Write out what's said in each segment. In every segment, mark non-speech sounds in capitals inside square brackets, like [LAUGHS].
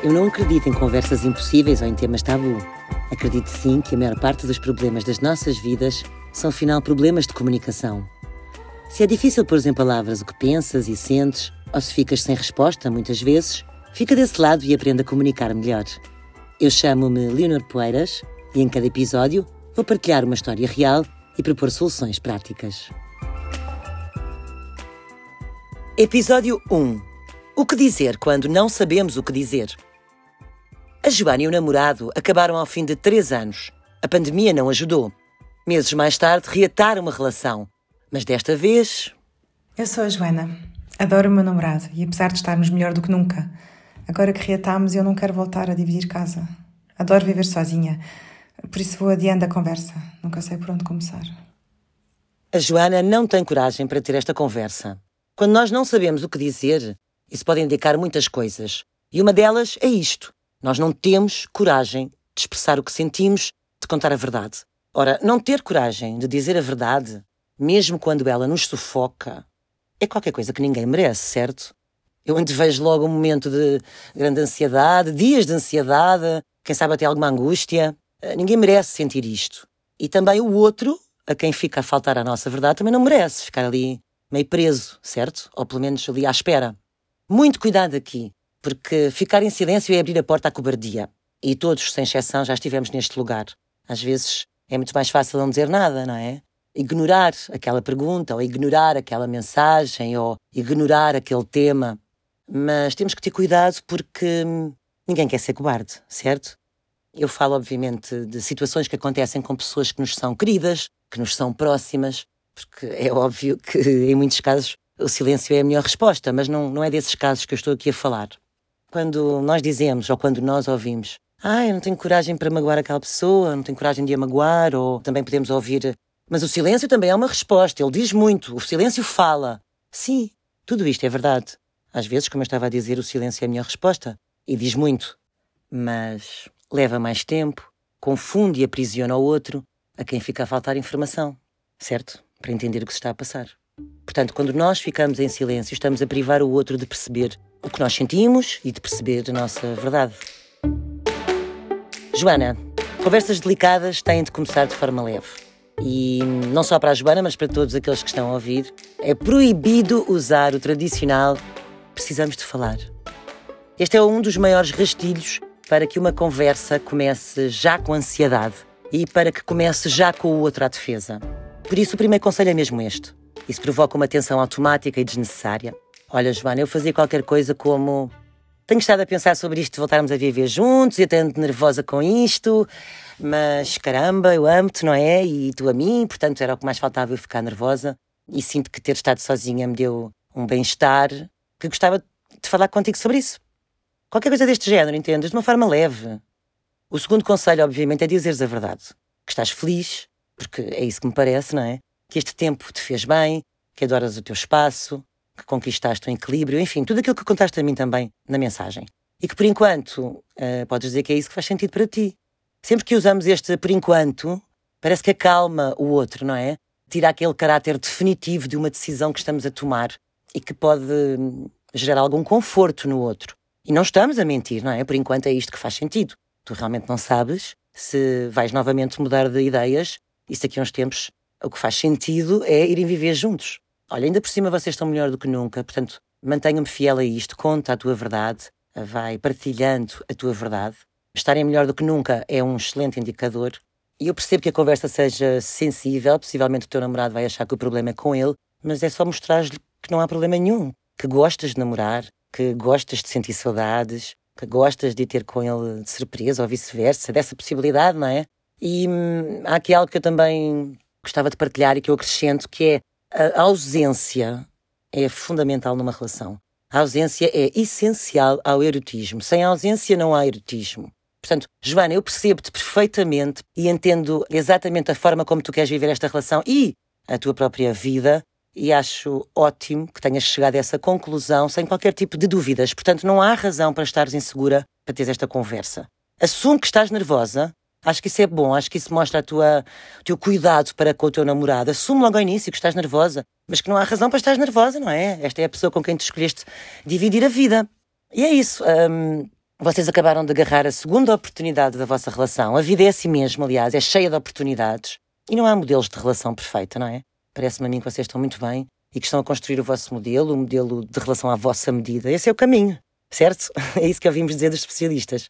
Eu não acredito em conversas impossíveis ou em temas tabu. Acredito sim que a maior parte dos problemas das nossas vidas são, afinal, problemas de comunicação. Se é difícil pôr em palavras o que pensas e sentes, ou se ficas sem resposta, muitas vezes, fica desse lado e aprenda a comunicar melhor. Eu chamo-me Leonor Poeiras e em cada episódio vou partilhar uma história real e propor soluções práticas. Episódio 1 O que dizer quando não sabemos o que dizer? A Joana e o namorado acabaram ao fim de três anos. A pandemia não ajudou. Meses mais tarde, reataram uma relação. Mas desta vez. Eu sou a Joana. Adoro o meu namorado e apesar de estarmos melhor do que nunca, agora que reatámos eu não quero voltar a dividir casa. Adoro viver sozinha. Por isso vou adiando a conversa. Nunca sei por onde começar. A Joana não tem coragem para ter esta conversa. Quando nós não sabemos o que dizer, isso pode indicar muitas coisas. E uma delas é isto. Nós não temos coragem de expressar o que sentimos, de contar a verdade. Ora, não ter coragem de dizer a verdade, mesmo quando ela nos sufoca, é qualquer coisa que ninguém merece, certo? Eu antevejo logo um momento de grande ansiedade, dias de ansiedade, quem sabe até alguma angústia. Eh, ninguém merece sentir isto. E também o outro, a quem fica a faltar a nossa verdade, também não merece ficar ali meio preso, certo? Ou pelo menos ali à espera. Muito cuidado aqui porque ficar em silêncio é abrir a porta à cobardia. E todos, sem exceção, já estivemos neste lugar. Às vezes é muito mais fácil não dizer nada, não é? Ignorar aquela pergunta, ou ignorar aquela mensagem, ou ignorar aquele tema. Mas temos que ter cuidado porque ninguém quer ser cobarde, certo? Eu falo, obviamente, de situações que acontecem com pessoas que nos são queridas, que nos são próximas, porque é óbvio que, em muitos casos, o silêncio é a melhor resposta, mas não, não é desses casos que eu estou aqui a falar. Quando nós dizemos ou quando nós ouvimos, ah, eu não tenho coragem para magoar aquela pessoa, não tenho coragem de a magoar, ou também podemos ouvir, mas o silêncio também é uma resposta, ele diz muito, o silêncio fala. Sim, tudo isto é verdade. Às vezes, como eu estava a dizer, o silêncio é a minha resposta e diz muito, mas leva mais tempo, confunde e aprisiona o outro, a quem fica a faltar informação, certo? Para entender o que se está a passar. Portanto, quando nós ficamos em silêncio, estamos a privar o outro de perceber o que nós sentimos e de perceber a nossa verdade. Joana, conversas delicadas têm de começar de forma leve. E não só para a Joana, mas para todos aqueles que estão a ouvir, é proibido usar o tradicional precisamos de falar. Este é um dos maiores rastilhos para que uma conversa comece já com ansiedade e para que comece já com o outro à defesa. Por isso, o primeiro conselho é mesmo este. Isso provoca uma tensão automática e desnecessária. Olha, Joana, eu fazia qualquer coisa como. Tenho estado a pensar sobre isto voltarmos a viver juntos e até nervosa com isto, mas caramba, eu amo-te, não é? E tu a mim, portanto era o que mais faltava eu ficar nervosa. E sinto que ter estado sozinha me deu um bem-estar que gostava de falar contigo sobre isso. Qualquer coisa deste género, entendes? De uma forma leve. O segundo conselho, obviamente, é dizeres a verdade. Que estás feliz, porque é isso que me parece, não é? Que este tempo te fez bem, que adoras o teu espaço, que conquistaste o equilíbrio, enfim, tudo aquilo que contaste a mim também na mensagem. E que por enquanto uh, podes dizer que é isso que faz sentido para ti. Sempre que usamos este por enquanto, parece que acalma o outro, não é? Tira aquele caráter definitivo de uma decisão que estamos a tomar e que pode hum, gerar algum conforto no outro. E não estamos a mentir, não é? Por enquanto é isto que faz sentido. Tu realmente não sabes se vais novamente mudar de ideias e se daqui a uns tempos o que faz sentido é irem viver juntos. Olha, ainda por cima vocês estão melhor do que nunca, portanto, mantenha-me fiel a isto, conta a tua verdade, vai partilhando a tua verdade. Estarem melhor do que nunca é um excelente indicador. E eu percebo que a conversa seja sensível, possivelmente o teu namorado vai achar que o problema é com ele, mas é só mostrar-lhe que não há problema nenhum, que gostas de namorar, que gostas de sentir saudades, que gostas de ter com ele de surpresa ou vice-versa, dessa possibilidade, não é? E hum, há aqui algo que eu também gostava de partilhar e que eu acrescento, que é a ausência é fundamental numa relação. A ausência é essencial ao erotismo. Sem ausência não há erotismo. Portanto, Joana, eu percebo-te perfeitamente e entendo exatamente a forma como tu queres viver esta relação e a tua própria vida e acho ótimo que tenhas chegado a essa conclusão sem qualquer tipo de dúvidas. Portanto, não há razão para estares insegura para teres esta conversa. Assume que estás nervosa, Acho que isso é bom, acho que isso mostra a tua, o teu cuidado para com o teu namorado. Assume logo ao início que estás nervosa, mas que não há razão para estar nervosa, não é? Esta é a pessoa com quem tu escolheste dividir a vida. E é isso. Um, Vocês acabaram de agarrar a segunda oportunidade da vossa relação. A vida é assim mesmo, aliás, é cheia de oportunidades. E não há modelos de relação perfeita, não é? Parece-me a mim que vocês estão muito bem e que estão a construir o vosso modelo, o modelo de relação à vossa medida. Esse é o caminho, certo? [LAUGHS] É isso que ouvimos dizer dos especialistas.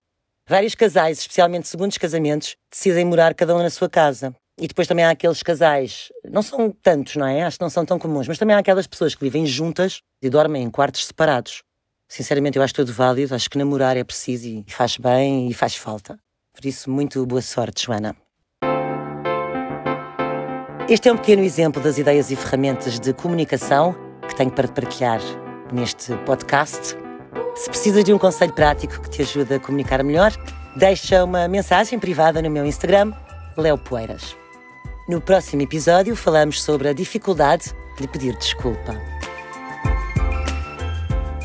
Vários casais, especialmente segundos casamentos, decidem morar cada um na sua casa. E depois também há aqueles casais, não são tantos, não é? Acho que não são tão comuns, mas também há aquelas pessoas que vivem juntas e dormem em quartos separados. Sinceramente, eu acho tudo válido, acho que namorar é preciso e faz bem e faz falta. Por isso, muito boa sorte, Joana. Este é um pequeno exemplo das ideias e ferramentas de comunicação que tenho para te partilhar neste podcast. Se precisas de um conselho prático que te ajude a comunicar melhor, deixa uma mensagem privada no meu Instagram, Leo Poeiras. No próximo episódio falamos sobre a dificuldade de pedir desculpa.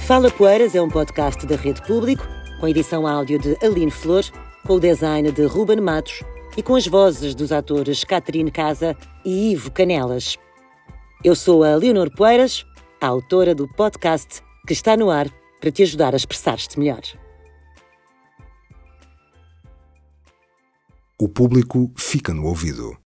Fala Poeiras é um podcast da Rede Público, com edição áudio de Aline Flor, com o design de Ruben Matos e com as vozes dos atores Catarine Casa e Ivo Canelas. Eu sou a Leonor Poeiras, a autora do podcast que está no ar para te ajudar a expressar-te melhor. O público fica no ouvido.